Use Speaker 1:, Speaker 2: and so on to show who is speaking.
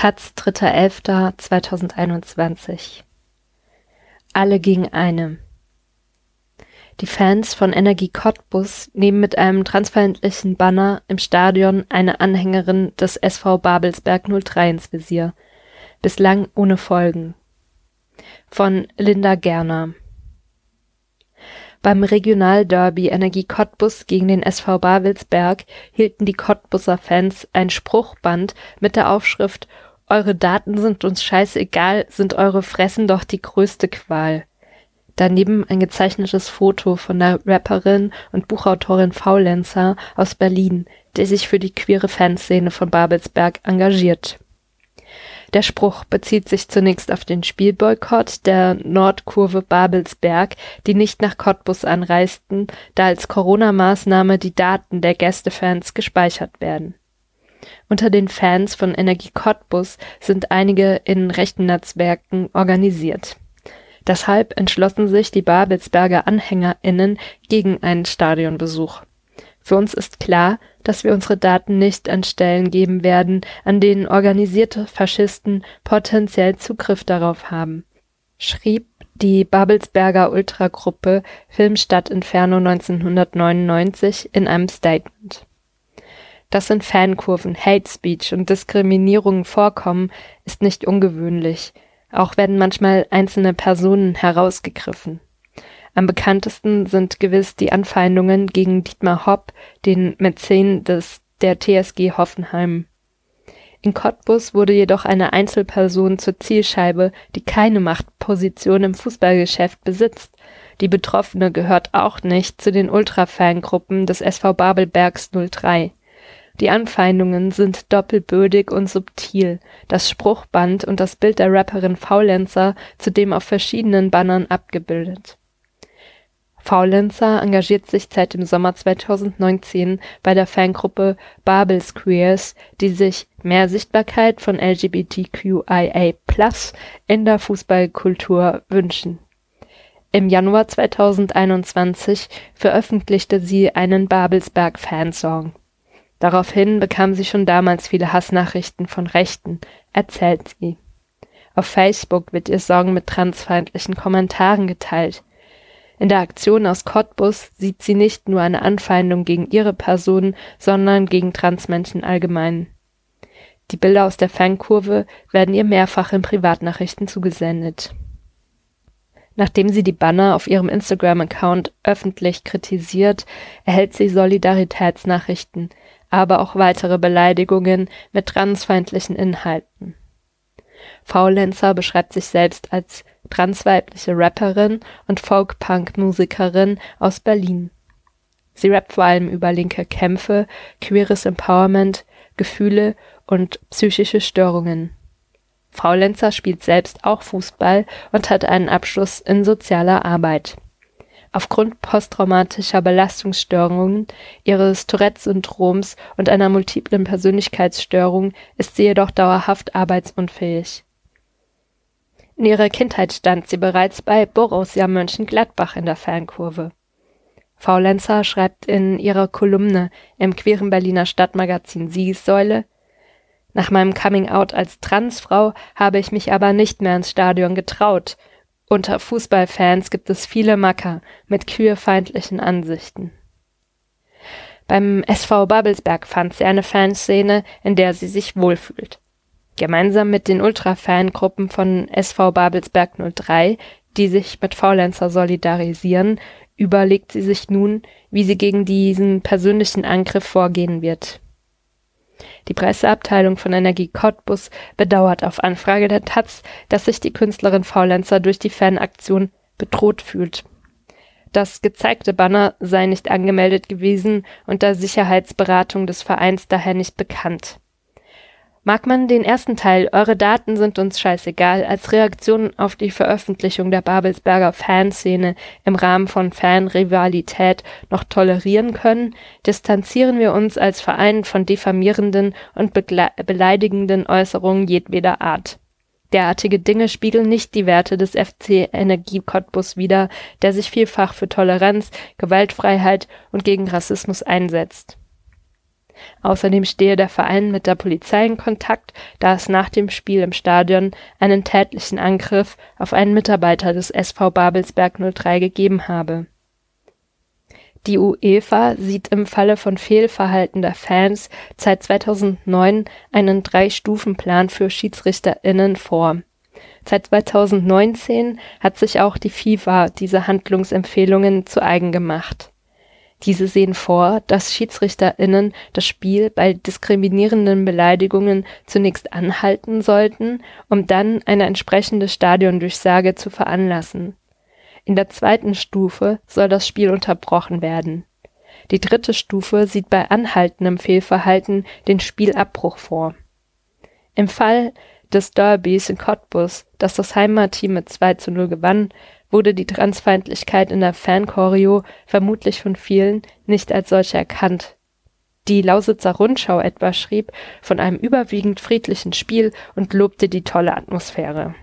Speaker 1: Taz, 3.11.2021 Alle gegen eine Die Fans von Energie Cottbus nehmen mit einem transparentlichen Banner im Stadion eine Anhängerin des SV Babelsberg 03 ins Visier. Bislang ohne Folgen. Von Linda Gerner beim Regionalderby Energie Cottbus gegen den SV Babelsberg hielten die Cottbuser Fans ein Spruchband mit der Aufschrift Eure Daten sind uns scheißegal, sind eure Fressen doch die größte Qual. Daneben ein gezeichnetes Foto von der Rapperin und Buchautorin Faulenzer aus Berlin, die sich für die queere Fanszene von Babelsberg engagiert der Spruch bezieht sich zunächst auf den Spielboykott der Nordkurve Babelsberg, die nicht nach Cottbus anreisten, da als Corona-Maßnahme die Daten der Gästefans gespeichert werden. Unter den Fans von Energie Cottbus sind einige in rechten Netzwerken organisiert. Deshalb entschlossen sich die Babelsberger AnhängerInnen gegen einen Stadionbesuch. Für uns ist klar, dass wir unsere Daten nicht an Stellen geben werden, an denen organisierte Faschisten potenziell Zugriff darauf haben, schrieb die Babelsberger Ultragruppe Filmstadt Inferno 1999 in einem Statement. Dass in Fankurven Hate Speech und Diskriminierungen vorkommen, ist nicht ungewöhnlich. Auch werden manchmal einzelne Personen herausgegriffen. Am bekanntesten sind gewiss die Anfeindungen gegen Dietmar Hopp, den Mäzen des der TSG Hoffenheim. In Cottbus wurde jedoch eine Einzelperson zur Zielscheibe, die keine Machtposition im Fußballgeschäft besitzt. Die Betroffene gehört auch nicht zu den Ultra-Fangruppen des SV Babelbergs 03. Die Anfeindungen sind doppelbödig und subtil, das Spruchband und das Bild der Rapperin Faulenzer zudem auf verschiedenen Bannern abgebildet Faulenzer engagiert sich seit dem Sommer 2019 bei der Fangruppe Babels Queers, die sich mehr Sichtbarkeit von LGBTQIA+ in der Fußballkultur wünschen. Im Januar 2021 veröffentlichte sie einen Babelsberg-Fansong. Daraufhin bekam sie schon damals viele Hassnachrichten von Rechten, erzählt sie. Auf Facebook wird ihr Song mit transfeindlichen Kommentaren geteilt. In der Aktion aus Cottbus sieht sie nicht nur eine Anfeindung gegen ihre Person, sondern gegen Transmenschen allgemein. Die Bilder aus der Fankurve werden ihr mehrfach in Privatnachrichten zugesendet. Nachdem sie die Banner auf ihrem Instagram-Account öffentlich kritisiert, erhält sie Solidaritätsnachrichten, aber auch weitere Beleidigungen mit transfeindlichen Inhalten. Faulenzer beschreibt sich selbst als transweibliche Rapperin und Folk-Punk-Musikerin aus Berlin. Sie rappt vor allem über linke Kämpfe, queeres Empowerment, Gefühle und psychische Störungen. Frau Lenzer spielt selbst auch Fußball und hat einen Abschluss in sozialer Arbeit. Aufgrund posttraumatischer Belastungsstörungen, ihres Tourette-Syndroms und einer multiplen Persönlichkeitsstörung ist sie jedoch dauerhaft arbeitsunfähig. In ihrer Kindheit stand sie bereits bei Borussia Mönchengladbach in der Fankurve. Faulenzer schreibt in ihrer Kolumne im queeren Berliner Stadtmagazin Siegessäule Nach meinem Coming-out als Transfrau habe ich mich aber nicht mehr ins Stadion getraut. Unter Fußballfans gibt es viele Macker mit queerfeindlichen Ansichten. Beim SV Babelsberg fand sie eine Fanszene, in der sie sich wohlfühlt. Gemeinsam mit den Ultra-Fangruppen von SV Babelsberg 03, die sich mit Faulenzer solidarisieren, überlegt sie sich nun, wie sie gegen diesen persönlichen Angriff vorgehen wird. Die Presseabteilung von Energie Cottbus bedauert auf Anfrage der Taz, dass sich die Künstlerin Faulenzer durch die Fanaktion bedroht fühlt. Das gezeigte Banner sei nicht angemeldet gewesen und der Sicherheitsberatung des Vereins daher nicht bekannt. Mag man den ersten Teil Eure Daten sind uns scheißegal als Reaktion auf die Veröffentlichung der Babelsberger Fanszene im Rahmen von Fanrivalität noch tolerieren können, distanzieren wir uns als Verein von diffamierenden und beleidigenden Äußerungen jedweder Art. Derartige Dinge spiegeln nicht die Werte des FC Energie Cottbus wider, der sich vielfach für Toleranz, Gewaltfreiheit und gegen Rassismus einsetzt. Außerdem stehe der Verein mit der Polizei in Kontakt, da es nach dem Spiel im Stadion einen tätlichen Angriff auf einen Mitarbeiter des SV Babelsberg 03 gegeben habe. Die UEFA sieht im Falle von Fehlverhalten der Fans seit 2009 einen Drei-Stufen-Plan für SchiedsrichterInnen vor. Seit 2019 hat sich auch die FIFA diese Handlungsempfehlungen zu eigen gemacht diese sehen vor, dass SchiedsrichterInnen das Spiel bei diskriminierenden Beleidigungen zunächst anhalten sollten, um dann eine entsprechende Stadiondurchsage zu veranlassen. In der zweiten Stufe soll das Spiel unterbrochen werden. Die dritte Stufe sieht bei anhaltendem Fehlverhalten den Spielabbruch vor. Im Fall des Derbys in Cottbus, das das Heimatteam mit 2 zu 0 gewann, wurde die Transfeindlichkeit in der Fanchoreo vermutlich von vielen nicht als solche erkannt. Die Lausitzer Rundschau etwa schrieb von einem überwiegend friedlichen Spiel und lobte die tolle Atmosphäre